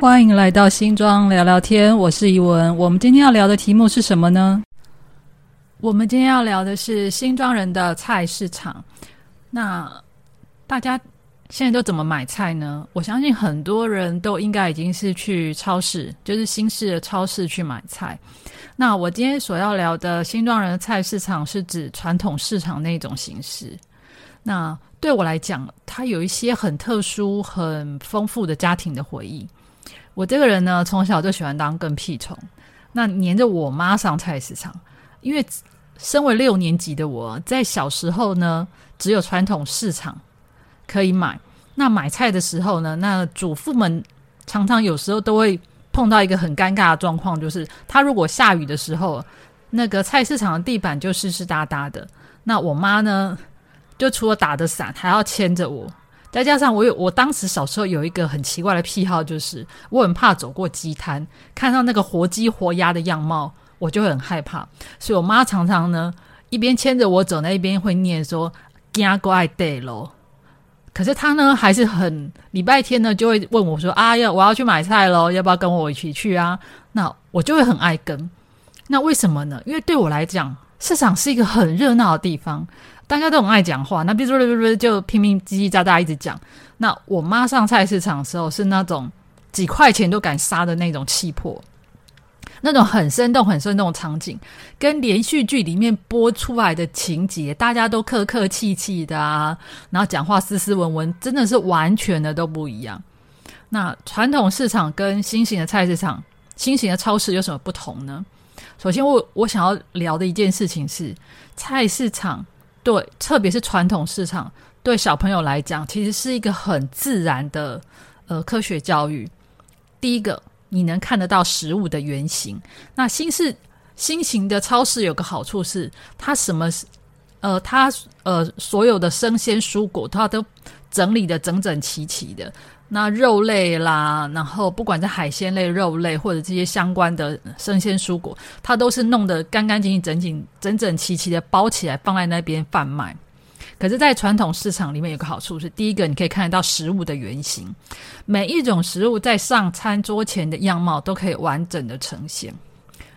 欢迎来到新庄聊聊天，我是怡文。我们今天要聊的题目是什么呢？我们今天要聊的是新庄人的菜市场。那大家现在都怎么买菜呢？我相信很多人都应该已经是去超市，就是新式的超市去买菜。那我今天所要聊的新庄人的菜市场，是指传统市场那种形式。那对我来讲，它有一些很特殊、很丰富的家庭的回忆。我这个人呢，从小就喜欢当跟屁虫，那黏着我妈上菜市场。因为身为六年级的我，在小时候呢，只有传统市场可以买。那买菜的时候呢，那主妇们常常有时候都会碰到一个很尴尬的状况，就是他如果下雨的时候，那个菜市场的地板就湿湿哒哒的。那我妈呢，就除了打着伞，还要牵着我。再加上我有，我当时小时候有一个很奇怪的癖好，就是我很怕走过鸡摊，看到那个活鸡活鸭的样貌，我就很害怕。所以我妈常常呢一边牵着我走，那一边会念说“惊怪得咯”。可是她呢还是很礼拜天呢就会问我说：“啊，要我要去买菜喽，要不要跟我一起去啊？”那我就会很爱跟。那为什么呢？因为对我来讲，市场是一个很热闹的地方。大家都很爱讲话，那比如说就拼命叽叽喳喳一直讲。那我妈上菜市场的时候是那种几块钱都敢杀的那种气魄，那种很生动、很生动的场景，跟连续剧里面播出来的情节，大家都客客气气的啊，然后讲话斯斯文文，真的是完全的都不一样。那传统市场跟新型的菜市场、新型的超市有什么不同呢？首先，我我想要聊的一件事情是菜市场。对，特别是传统市场，对小朋友来讲，其实是一个很自然的呃科学教育。第一个，你能看得到食物的原型。那新式新型的超市有个好处是，它什么呃，它呃所有的生鲜蔬果，它都整理的整整齐齐的。那肉类啦，然后不管是海鲜类、肉类或者这些相关的生鲜蔬果，它都是弄得干干净净、整整整整齐齐的包起来放在那边贩卖。可是，在传统市场里面有个好处是，第一个你可以看得到食物的原型，每一种食物在上餐桌前的样貌都可以完整的呈现。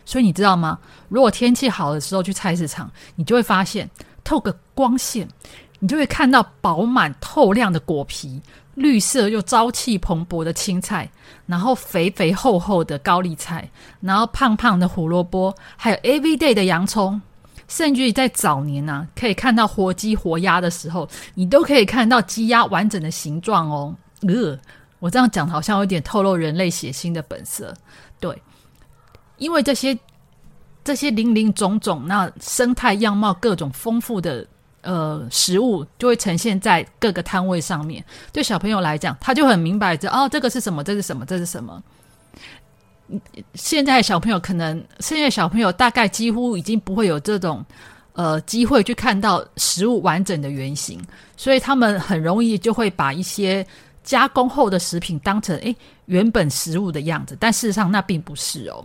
所以你知道吗？如果天气好的时候去菜市场，你就会发现透个光线，你就会看到饱满透亮的果皮。绿色又朝气蓬勃的青菜，然后肥肥厚厚的高丽菜，然后胖胖的胡萝卜，还有 every day 的洋葱，甚至于在早年呢，可以看到活鸡活鸭的时候，你都可以看到鸡鸭完整的形状哦。呃，我这样讲好像有点透露人类血腥的本色，对，因为这些这些林林总总，那生态样貌各种丰富的。呃，食物就会呈现在各个摊位上面。对小朋友来讲，他就很明白，这哦，这个是什么？这是什么？这是什么？现在小朋友可能，现在小朋友大概几乎已经不会有这种呃机会去看到食物完整的原型，所以他们很容易就会把一些加工后的食品当成诶原本食物的样子，但事实上那并不是哦。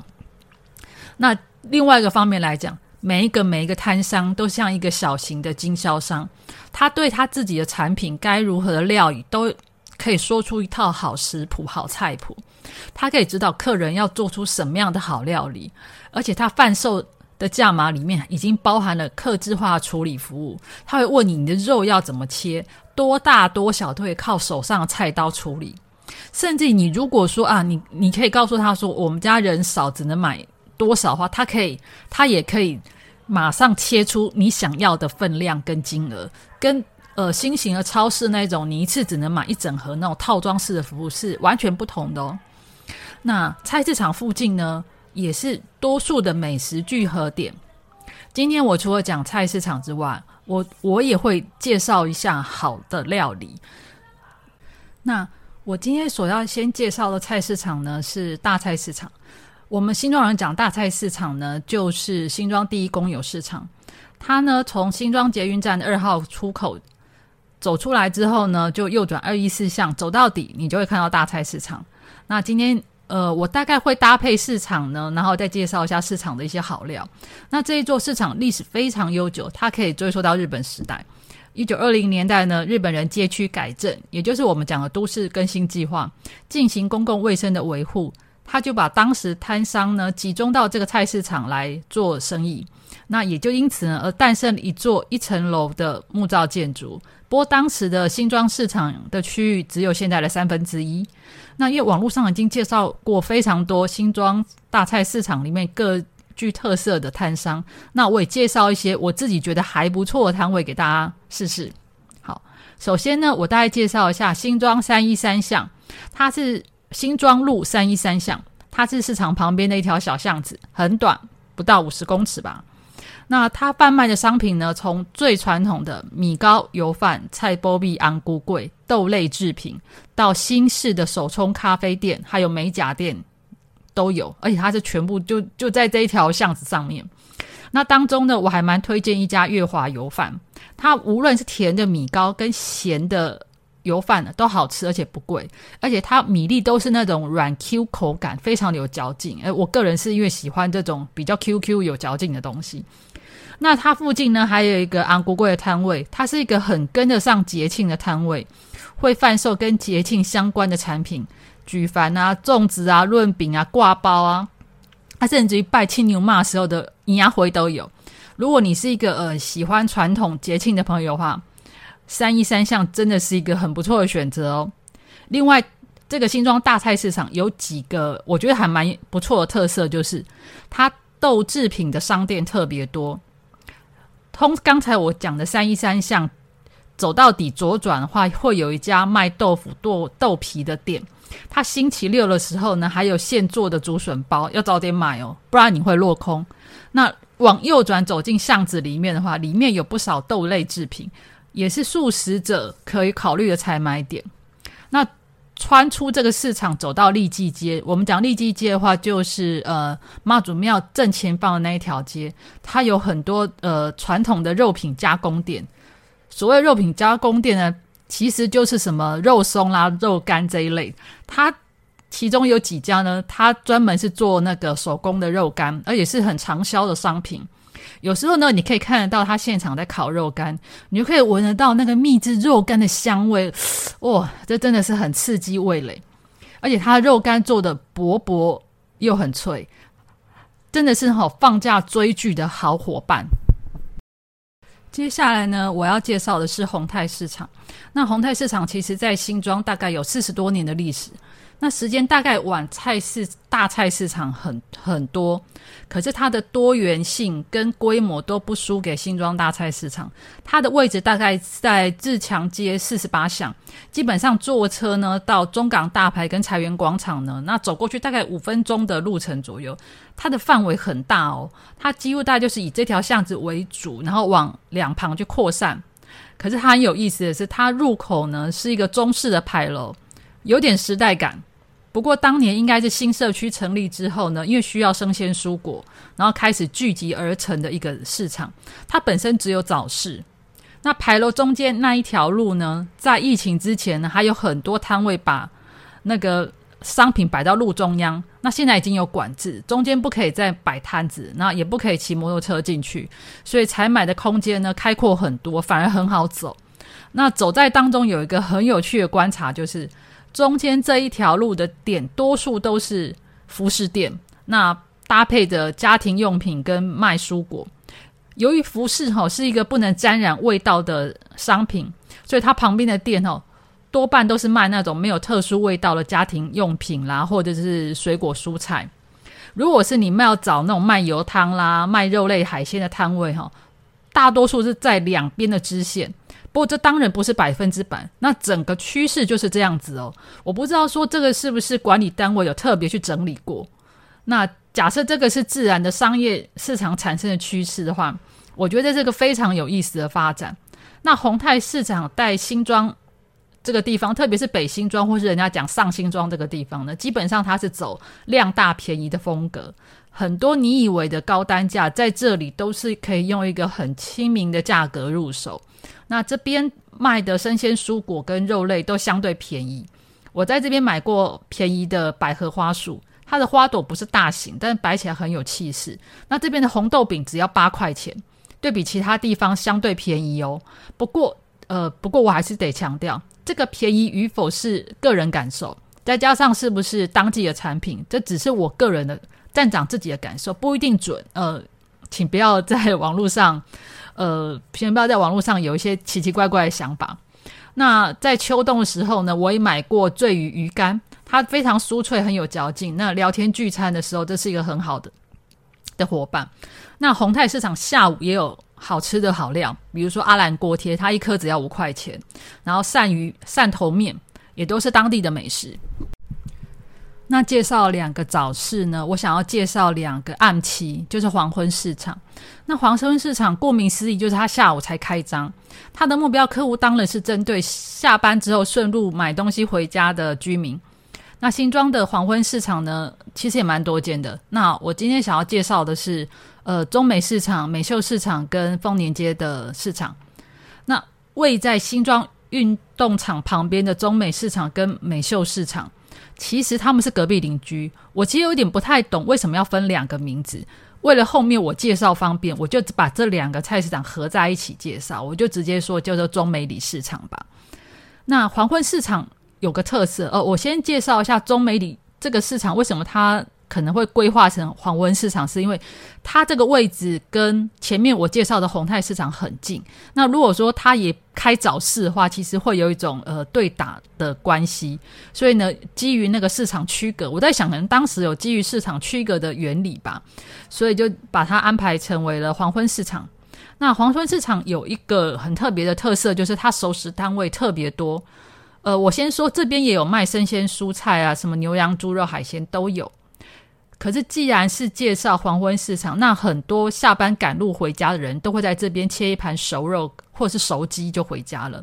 那另外一个方面来讲。每一个每一个摊商都像一个小型的经销商，他对他自己的产品该如何的料理，都可以说出一套好食谱、好菜谱。他可以指导客人要做出什么样的好料理，而且他贩售的价码里面已经包含了客制化处理服务。他会问你你的肉要怎么切，多大多小都会靠手上的菜刀处理。甚至你如果说啊，你你可以告诉他说，我们家人少，只能买多少话，他可以，他也可以。马上切出你想要的分量跟金额，跟呃新型的超市那种你一次只能买一整盒那种套装式的服务是完全不同的哦。那菜市场附近呢，也是多数的美食聚合点。今天我除了讲菜市场之外，我我也会介绍一下好的料理。那我今天所要先介绍的菜市场呢，是大菜市场。我们新庄人讲大菜市场呢，就是新庄第一公有市场。它呢，从新庄捷运站二号出口走出来之后呢，就右转二一四巷，走到底，你就会看到大菜市场。那今天呃，我大概会搭配市场呢，然后再介绍一下市场的一些好料。那这一座市场历史非常悠久，它可以追溯到日本时代。一九二零年代呢，日本人街区改正，也就是我们讲的都市更新计划，进行公共卫生的维护，他就把当时摊商呢集中到这个菜市场来做生意。那也就因此呢，而诞生了一座一层楼的木造建筑。不过当时的新庄市场的区域只有现在的三分之一。那因为网络上已经介绍过非常多新庄大菜市场里面各具特色的摊商，那我也介绍一些我自己觉得还不错的摊位给大家试试。好，首先呢，我大概介绍一下新庄三一三巷，它是新庄路三一三巷，它是市场旁边的一条小巷子，很短，不到五十公尺吧。那它贩卖的商品呢？从最传统的米糕、油饭、菜包币、安菇柜、豆类制品，到新式的手冲咖啡店，还有美甲店都有。而且它是全部就就在这一条巷子上面。那当中呢，我还蛮推荐一家月华油饭。它无论是甜的米糕跟咸的油饭呢，都好吃，而且不贵。而且它米粒都是那种软 Q 口感，非常有嚼劲。哎，我个人是因为喜欢这种比较 Q Q 有嚼劲的东西。那它附近呢，还有一个昂国贵的摊位，它是一个很跟得上节庆的摊位，会贩售跟节庆相关的产品，举凡啊、粽子啊、润饼啊、挂包啊，它甚至于拜青牛骂时候的银牙回都有。如果你是一个呃喜欢传统节庆的朋友的话，三一三巷真的是一个很不错的选择哦。另外，这个新庄大菜市场有几个我觉得还蛮不错的特色，就是它豆制品的商店特别多。通刚才我讲的三一三巷，走到底左转的话，会有一家卖豆腐豆豆皮的店。它星期六的时候呢，还有现做的竹笋包，要早点买哦，不然你会落空。那往右转走进巷子里面的话，里面有不少豆类制品，也是素食者可以考虑的采买点。那穿出这个市场，走到利济街。我们讲利济街的话，就是呃妈祖庙正前方的那一条街，它有很多呃传统的肉品加工店。所谓肉品加工店呢，其实就是什么肉松啦、肉干这一类。它其中有几家呢，它专门是做那个手工的肉干，而且是很畅销的商品。有时候呢，你可以看得到他现场在烤肉干，你就可以闻得到那个秘制肉干的香味，哇，这真的是很刺激味蕾。而且他的肉干做的薄薄又很脆，真的是好放假追剧的好伙伴。接下来呢，我要介绍的是宏泰市场。那宏泰市场其实在新庄大概有四十多年的历史。那时间大概晚菜市大菜市场很很多，可是它的多元性跟规模都不输给新庄大菜市场。它的位置大概在自强街四十八巷，基本上坐车呢到中港大排跟财源广场呢，那走过去大概五分钟的路程左右。它的范围很大哦，它几乎大概就是以这条巷子为主，然后往两旁去扩散。可是它很有意思的是，它入口呢是一个中式的牌楼。有点时代感，不过当年应该是新社区成立之后呢，因为需要生鲜蔬果，然后开始聚集而成的一个市场。它本身只有早市，那牌楼中间那一条路呢，在疫情之前呢，还有很多摊位把那个商品摆到路中央。那现在已经有管制，中间不可以再摆摊子，那也不可以骑摩托车进去，所以采买的空间呢开阔很多，反而很好走。那走在当中有一个很有趣的观察，就是。中间这一条路的店，多数都是服饰店，那搭配着家庭用品跟卖蔬果。由于服饰哈是一个不能沾染味道的商品，所以它旁边的店哦，多半都是卖那种没有特殊味道的家庭用品啦，或者是水果蔬菜。如果是你们要找那种卖油汤啦、卖肉类海鲜的摊位哈，大多数是在两边的支线。不过这当然不是百分之百，那整个趋势就是这样子哦。我不知道说这个是不是管理单位有特别去整理过。那假设这个是自然的商业市场产生的趋势的话，我觉得这个非常有意思的发展。那宏泰市场带新庄这个地方，特别是北新庄或是人家讲上新庄这个地方呢，基本上它是走量大便宜的风格。很多你以为的高单价，在这里都是可以用一个很亲民的价格入手。那这边卖的生鲜蔬果跟肉类都相对便宜。我在这边买过便宜的百合花束，它的花朵不是大型，但摆起来很有气势。那这边的红豆饼只要八块钱，对比其他地方相对便宜哦。不过呃，不过我还是得强调，这个便宜与否是个人感受，再加上是不是当季的产品，这只是我个人的站长自己的感受，不一定准。呃，请不要在网络上，呃，先不要在网络上有一些奇奇怪怪的想法。那在秋冬的时候呢，我也买过醉鱼鱼干，它非常酥脆，很有嚼劲。那聊天聚餐的时候，这是一个很好的的伙伴。那宏泰市场下午也有好吃的好料，比如说阿兰锅贴，它一颗只要五块钱。然后鳝鱼汕头面也都是当地的美食。那介绍两个早市呢？我想要介绍两个暗期，就是黄昏市场。那黄昏市场顾名思义，就是它下午才开张。它的目标客户当然是针对下班之后顺路买东西回家的居民。那新庄的黄昏市场呢，其实也蛮多见的。那我今天想要介绍的是，呃，中美市场、美秀市场跟丰年街的市场。那位在新庄运动场旁边的中美市场跟美秀市场。其实他们是隔壁邻居，我其实有点不太懂为什么要分两个名字。为了后面我介绍方便，我就把这两个菜市场合在一起介绍，我就直接说叫做中美里市场吧。那黄昏市场有个特色，呃，我先介绍一下中美里这个市场为什么它。可能会规划成黄昏市场，是因为它这个位置跟前面我介绍的宏泰市场很近。那如果说它也开早市的话，其实会有一种呃对打的关系。所以呢，基于那个市场区隔，我在想，可能当时有基于市场区隔的原理吧，所以就把它安排成为了黄昏市场。那黄昏市场有一个很特别的特色，就是它熟食单位特别多。呃，我先说这边也有卖生鲜蔬菜啊，什么牛羊猪肉海鲜都有。可是，既然是介绍黄昏市场，那很多下班赶路回家的人都会在这边切一盘熟肉或是熟鸡就回家了。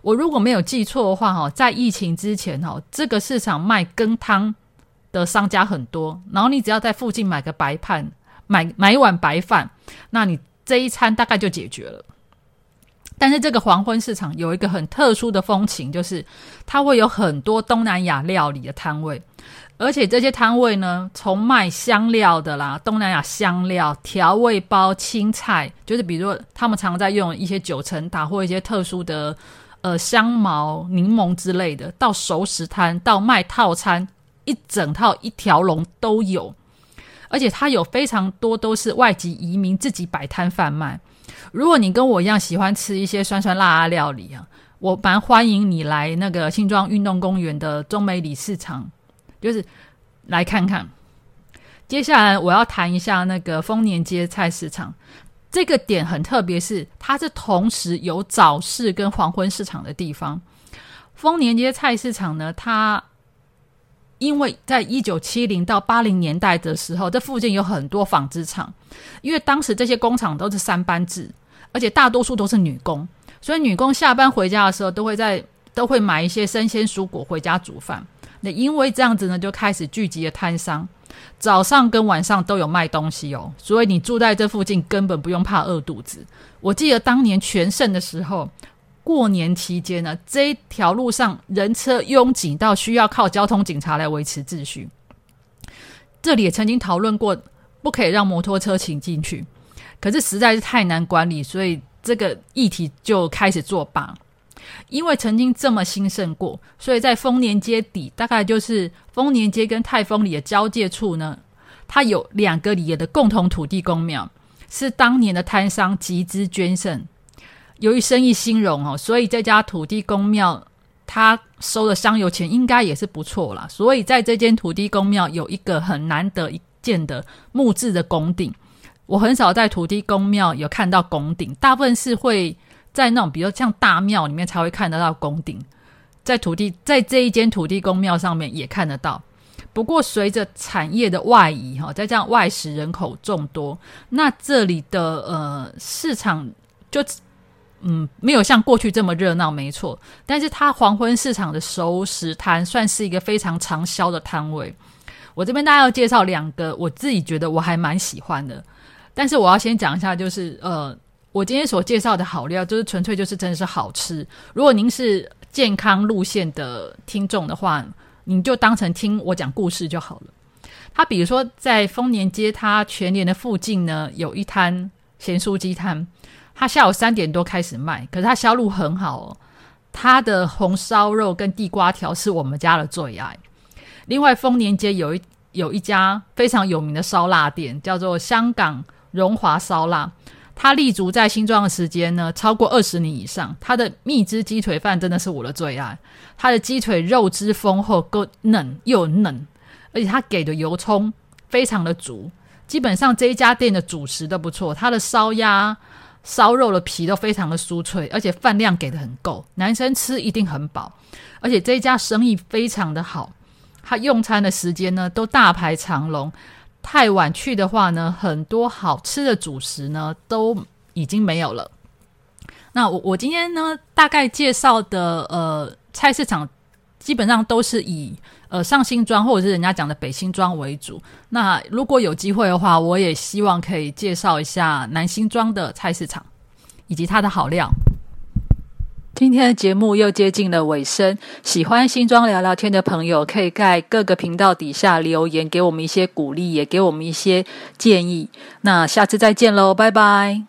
我如果没有记错的话，哈，在疫情之前，哈，这个市场卖羹汤的商家很多，然后你只要在附近买个白饭，买买一碗白饭，那你这一餐大概就解决了。但是这个黄昏市场有一个很特殊的风情，就是它会有很多东南亚料理的摊位。而且这些摊位呢，从卖香料的啦，东南亚香料、调味包、青菜，就是比如说他们常在用一些九层塔或一些特殊的呃香茅、柠檬之类的，到熟食摊，到卖套餐，一整套一条龙都有。而且它有非常多都是外籍移民自己摆摊贩卖。如果你跟我一样喜欢吃一些酸酸辣辣料理啊，我蛮欢迎你来那个新庄运动公园的中美里市场。就是来看看，接下来我要谈一下那个丰年街菜市场。这个点很特别，是它是同时有早市跟黄昏市场的地方。丰年街菜市场呢，它因为在一九七零到八零年代的时候，这附近有很多纺织厂，因为当时这些工厂都是三班制，而且大多数都是女工，所以女工下班回家的时候，都会在都会买一些生鲜蔬果回家煮饭。那因为这样子呢，就开始聚集了摊商，早上跟晚上都有卖东西哦，所以你住在这附近根本不用怕饿肚子。我记得当年全盛的时候，过年期间呢，这条路上人车拥挤到需要靠交通警察来维持秩序。这里也曾经讨论过，不可以让摩托车请进去，可是实在是太难管理，所以这个议题就开始作罢。因为曾经这么兴盛过，所以在丰年街底，大概就是丰年街跟泰丰里的交界处呢，它有两个里的共同土地公庙，是当年的摊商集资捐赠。由于生意兴隆哦，所以这家土地公庙他收的香油钱应该也是不错啦。所以在这间土地公庙有一个很难得一见的木质的拱顶，我很少在土地公庙有看到拱顶，大部分是会。在那种比如像大庙里面才会看得到宫顶，在土地在这一间土地公庙上面也看得到。不过随着产业的外移哈，再这样外食人口众多，那这里的呃市场就嗯没有像过去这么热闹，没错。但是它黄昏市场的熟食摊算是一个非常畅销的摊位。我这边大家要介绍两个，我自己觉得我还蛮喜欢的。但是我要先讲一下，就是呃。我今天所介绍的好料，就是纯粹就是真的是好吃。如果您是健康路线的听众的话，您就当成听我讲故事就好了。他比如说在丰年街，他全年的附近呢，有一摊咸酥鸡摊，他下午三点多开始卖，可是他销路很好哦。它的红烧肉跟地瓜条是我们家的最爱。另外，丰年街有一有一家非常有名的烧腊店，叫做香港荣华烧腊。它立足在新庄的时间呢，超过二十年以上。它的蜜汁鸡腿饭真的是我的最爱。它的鸡腿肉汁丰厚，够嫩又嫩，而且它给的油葱非常的足。基本上这一家店的主食都不错，它的烧鸭、烧肉的皮都非常的酥脆，而且饭量给的很够，男生吃一定很饱。而且这一家生意非常的好，他用餐的时间呢都大排长龙。太晚去的话呢，很多好吃的主食呢都已经没有了。那我我今天呢大概介绍的呃菜市场，基本上都是以呃上新庄或者是人家讲的北新庄为主。那如果有机会的话，我也希望可以介绍一下南新庄的菜市场以及它的好料。今天的节目又接近了尾声，喜欢新装聊聊天的朋友，可以在各个频道底下留言，给我们一些鼓励，也给我们一些建议。那下次再见喽，拜拜。